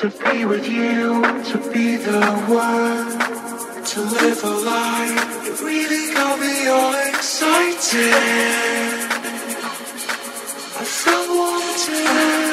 To be with you, to be the one, to live a life. It really got me all excited. I felt wanted.